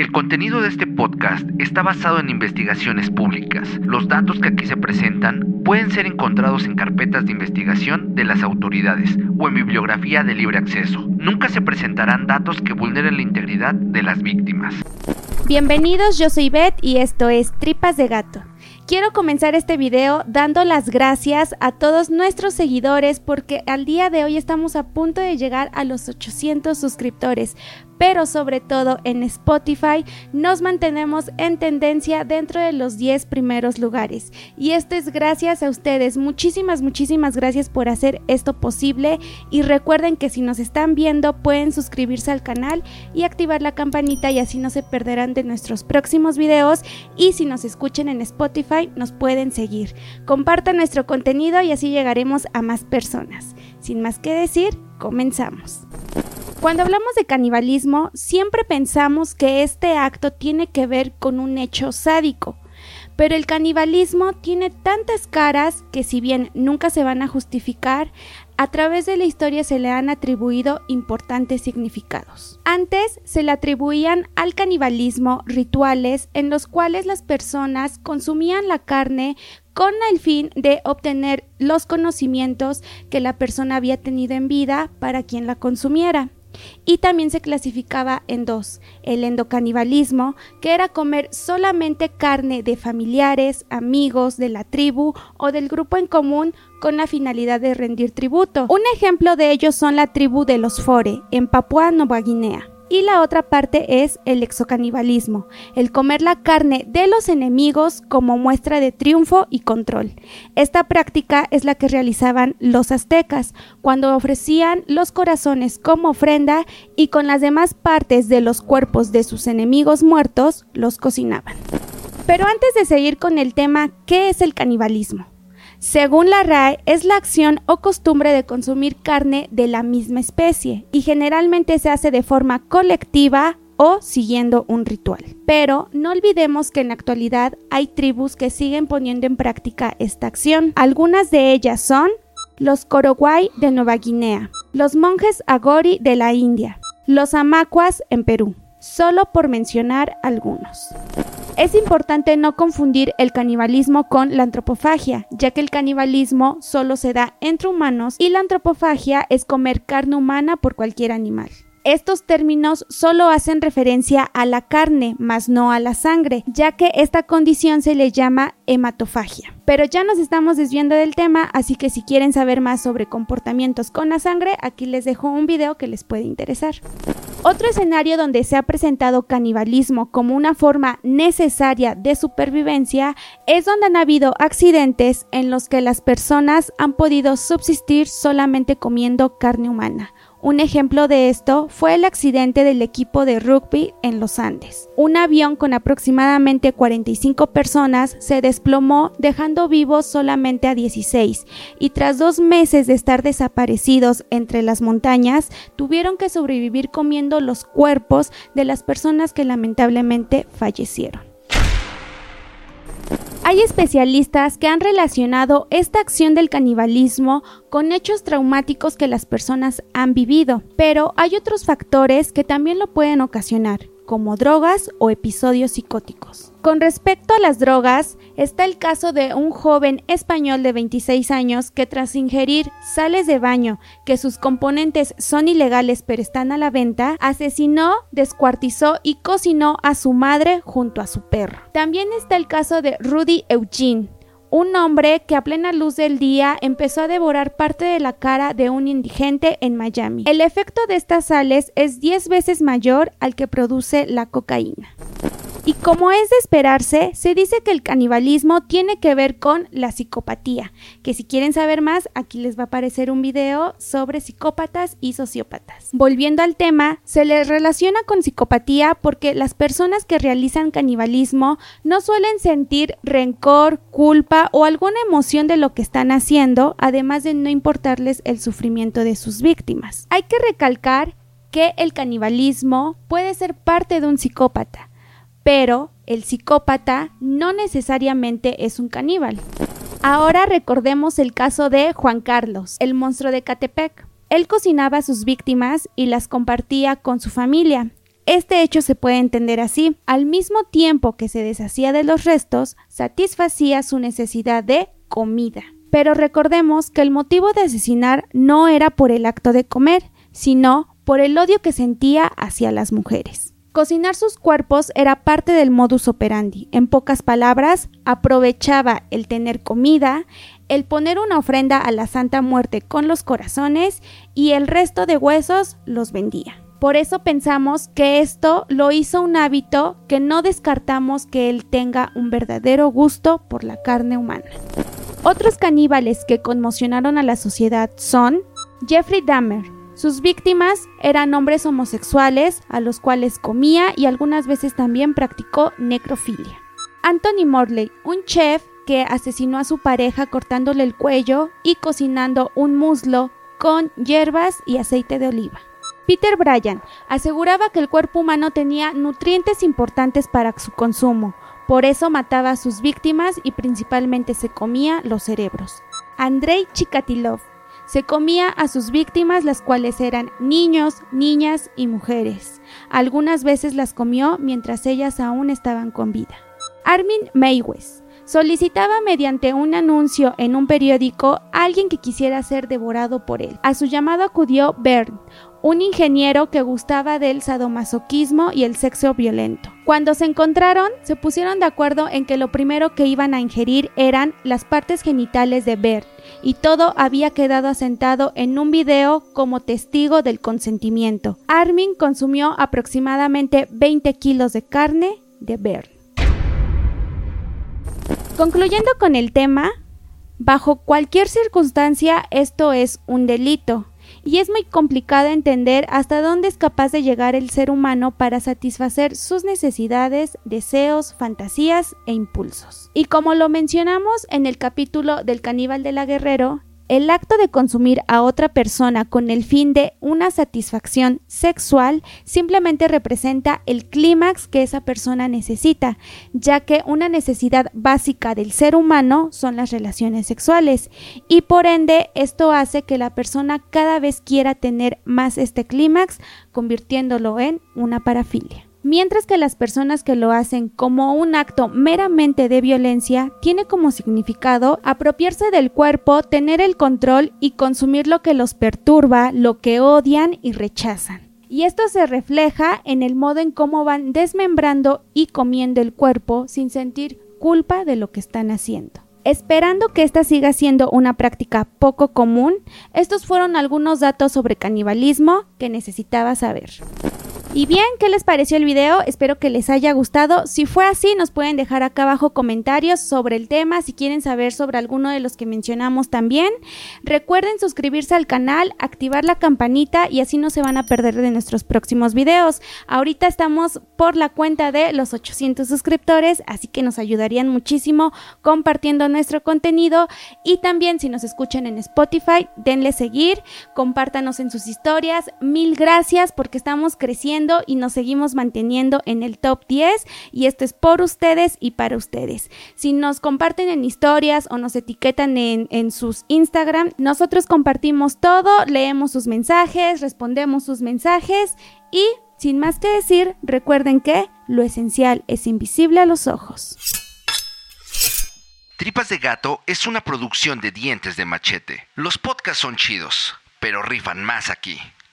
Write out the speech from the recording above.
El contenido de este podcast está basado en investigaciones públicas. Los datos que aquí se presentan pueden ser encontrados en carpetas de investigación de las autoridades o en bibliografía de libre acceso. Nunca se presentarán datos que vulneren la integridad de las víctimas. Bienvenidos, yo soy Beth y esto es Tripas de Gato. Quiero comenzar este video dando las gracias a todos nuestros seguidores porque al día de hoy estamos a punto de llegar a los 800 suscriptores, pero sobre todo en Spotify nos mantenemos en tendencia dentro de los 10 primeros lugares. Y esto es gracias a ustedes. Muchísimas, muchísimas gracias por hacer esto posible. Y recuerden que si nos están viendo pueden suscribirse al canal y activar la campanita y así no se perderán de nuestros próximos videos. Y si nos escuchan en Spotify nos pueden seguir. Compartan nuestro contenido y así llegaremos a más personas. Sin más que decir, comenzamos. Cuando hablamos de canibalismo, siempre pensamos que este acto tiene que ver con un hecho sádico, pero el canibalismo tiene tantas caras que si bien nunca se van a justificar, a través de la historia se le han atribuido importantes significados. Antes se le atribuían al canibalismo rituales en los cuales las personas consumían la carne con el fin de obtener los conocimientos que la persona había tenido en vida para quien la consumiera y también se clasificaba en dos, el endocanibalismo, que era comer solamente carne de familiares, amigos de la tribu o del grupo en común con la finalidad de rendir tributo. Un ejemplo de ello son la tribu de los Fore en Papua Nueva Guinea y la otra parte es el exocanibalismo, el comer la carne de los enemigos como muestra de triunfo y control. Esta práctica es la que realizaban los aztecas cuando ofrecían los corazones como ofrenda y con las demás partes de los cuerpos de sus enemigos muertos los cocinaban. Pero antes de seguir con el tema, ¿qué es el canibalismo? Según la RAE, es la acción o costumbre de consumir carne de la misma especie y generalmente se hace de forma colectiva o siguiendo un ritual. Pero no olvidemos que en la actualidad hay tribus que siguen poniendo en práctica esta acción. Algunas de ellas son los Korowai de Nueva Guinea, los monjes Agori de la India, los Amacuas en Perú, solo por mencionar algunos. Es importante no confundir el canibalismo con la antropofagia, ya que el canibalismo solo se da entre humanos y la antropofagia es comer carne humana por cualquier animal. Estos términos solo hacen referencia a la carne, más no a la sangre, ya que esta condición se le llama hematofagia. Pero ya nos estamos desviando del tema, así que si quieren saber más sobre comportamientos con la sangre, aquí les dejo un video que les puede interesar. Otro escenario donde se ha presentado canibalismo como una forma necesaria de supervivencia es donde han habido accidentes en los que las personas han podido subsistir solamente comiendo carne humana un ejemplo de esto fue el accidente del equipo de rugby en los Andes. Un avión con aproximadamente 45 personas se desplomó dejando vivos solamente a 16 y tras dos meses de estar desaparecidos entre las montañas tuvieron que sobrevivir comiendo los cuerpos de las personas que lamentablemente fallecieron. Hay especialistas que han relacionado esta acción del canibalismo con hechos traumáticos que las personas han vivido, pero hay otros factores que también lo pueden ocasionar como drogas o episodios psicóticos. Con respecto a las drogas, está el caso de un joven español de 26 años que tras ingerir sales de baño, que sus componentes son ilegales pero están a la venta, asesinó, descuartizó y cocinó a su madre junto a su perro. También está el caso de Rudy Eugene, un hombre que a plena luz del día empezó a devorar parte de la cara de un indigente en Miami. El efecto de estas sales es 10 veces mayor al que produce la cocaína. Y como es de esperarse, se dice que el canibalismo tiene que ver con la psicopatía, que si quieren saber más, aquí les va a aparecer un video sobre psicópatas y sociópatas. Volviendo al tema, se les relaciona con psicopatía porque las personas que realizan canibalismo no suelen sentir rencor, culpa o alguna emoción de lo que están haciendo, además de no importarles el sufrimiento de sus víctimas. Hay que recalcar que el canibalismo puede ser parte de un psicópata pero el psicópata no necesariamente es un caníbal. Ahora recordemos el caso de Juan Carlos, el monstruo de Catepec. Él cocinaba a sus víctimas y las compartía con su familia. Este hecho se puede entender así. Al mismo tiempo que se deshacía de los restos, satisfacía su necesidad de comida. Pero recordemos que el motivo de asesinar no era por el acto de comer, sino por el odio que sentía hacia las mujeres. Cocinar sus cuerpos era parte del modus operandi. En pocas palabras, aprovechaba el tener comida, el poner una ofrenda a la Santa Muerte con los corazones y el resto de huesos los vendía. Por eso pensamos que esto lo hizo un hábito que no descartamos que él tenga un verdadero gusto por la carne humana. Otros caníbales que conmocionaron a la sociedad son Jeffrey Dahmer. Sus víctimas eran hombres homosexuales a los cuales comía y algunas veces también practicó necrofilia. Anthony Morley, un chef que asesinó a su pareja cortándole el cuello y cocinando un muslo con hierbas y aceite de oliva. Peter Bryan aseguraba que el cuerpo humano tenía nutrientes importantes para su consumo, por eso mataba a sus víctimas y principalmente se comía los cerebros. Andrei Chikatilov se comía a sus víctimas, las cuales eran niños, niñas y mujeres. Algunas veces las comió mientras ellas aún estaban con vida. Armin Meiwes solicitaba mediante un anuncio en un periódico a alguien que quisiera ser devorado por él. A su llamado acudió Bern, un ingeniero que gustaba del sadomasoquismo y el sexo violento. Cuando se encontraron, se pusieron de acuerdo en que lo primero que iban a ingerir eran las partes genitales de Bert, y todo había quedado asentado en un video como testigo del consentimiento. Armin consumió aproximadamente 20 kilos de carne de Bert. Concluyendo con el tema, bajo cualquier circunstancia esto es un delito y es muy complicado entender hasta dónde es capaz de llegar el ser humano para satisfacer sus necesidades, deseos, fantasías e impulsos. Y como lo mencionamos en el capítulo del caníbal de la guerrero, el acto de consumir a otra persona con el fin de una satisfacción sexual simplemente representa el clímax que esa persona necesita, ya que una necesidad básica del ser humano son las relaciones sexuales y por ende esto hace que la persona cada vez quiera tener más este clímax, convirtiéndolo en una parafilia mientras que las personas que lo hacen como un acto meramente de violencia tiene como significado apropiarse del cuerpo, tener el control y consumir lo que los perturba, lo que odian y rechazan. Y esto se refleja en el modo en cómo van desmembrando y comiendo el cuerpo sin sentir culpa de lo que están haciendo. Esperando que esta siga siendo una práctica poco común, estos fueron algunos datos sobre canibalismo que necesitaba saber. Y bien, ¿qué les pareció el video? Espero que les haya gustado. Si fue así, nos pueden dejar acá abajo comentarios sobre el tema, si quieren saber sobre alguno de los que mencionamos también. Recuerden suscribirse al canal, activar la campanita y así no se van a perder de nuestros próximos videos. Ahorita estamos por la cuenta de los 800 suscriptores, así que nos ayudarían muchísimo compartiendo nuestro contenido y también si nos escuchan en Spotify, denle seguir, compártanos en sus historias. Mil gracias porque estamos creciendo y nos seguimos manteniendo en el top 10 y esto es por ustedes y para ustedes. Si nos comparten en historias o nos etiquetan en, en sus Instagram, nosotros compartimos todo, leemos sus mensajes, respondemos sus mensajes y sin más que decir, recuerden que lo esencial es invisible a los ojos. Tripas de Gato es una producción de dientes de machete. Los podcasts son chidos, pero rifan más aquí.